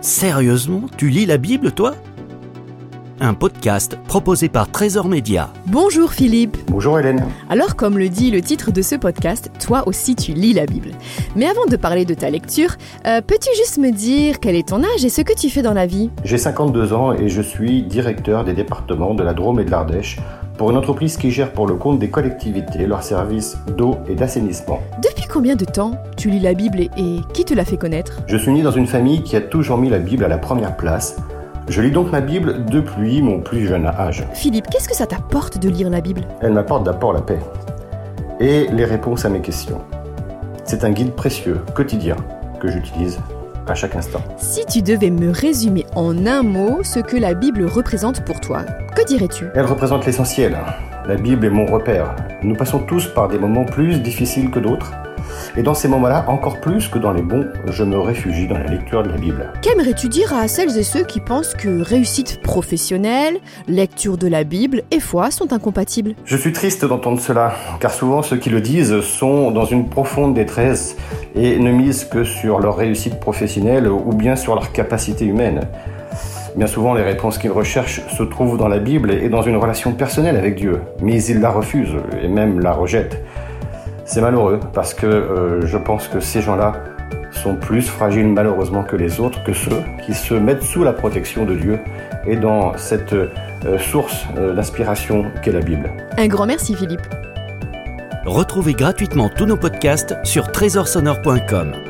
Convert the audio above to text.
Sérieusement, tu lis la Bible, toi? Un podcast proposé par Trésor Média. Bonjour Philippe. Bonjour Hélène. Alors comme le dit le titre de ce podcast, toi aussi tu lis la Bible. Mais avant de parler de ta lecture, euh, peux-tu juste me dire quel est ton âge et ce que tu fais dans la vie? J'ai 52 ans et je suis directeur des départements de la Drôme et de l'Ardèche pour une entreprise qui gère pour le compte des collectivités leurs services d'eau et d'assainissement. Depuis combien de temps tu lis la Bible et, et qui te l'a fait connaître? Je suis né dans une famille qui a toujours mis la Bible à la première place. Je lis donc ma Bible depuis mon plus jeune âge. Philippe, qu'est-ce que ça t'apporte de lire la Bible? Elle m'apporte d'abord la paix et les réponses à mes questions. C'est un guide précieux, quotidien, que j'utilise à chaque instant. Si tu devais me résumer en un mot ce que la Bible représente pour toi, que dirais-tu? Elle représente l'essentiel. La Bible est mon repère. Nous passons tous par des moments plus difficiles que d'autres. Et dans ces moments-là, encore plus que dans les bons, je me réfugie dans la lecture de la Bible. Qu'aimerais-tu dire à celles et ceux qui pensent que réussite professionnelle, lecture de la Bible et foi sont incompatibles? Je suis triste d'entendre cela, car souvent ceux qui le disent sont dans une profonde détresse et ne misent que sur leur réussite professionnelle ou bien sur leur capacité humaine. Bien souvent, les réponses qu'ils recherchent se trouvent dans la Bible et dans une relation personnelle avec Dieu, mais ils la refusent et même la rejettent. C'est malheureux parce que euh, je pense que ces gens-là sont plus fragiles malheureusement que les autres, que ceux qui se mettent sous la protection de Dieu et dans cette euh, source euh, d'inspiration qu'est la Bible. Un grand merci Philippe. Retrouvez gratuitement tous nos podcasts sur trésorsonore.com.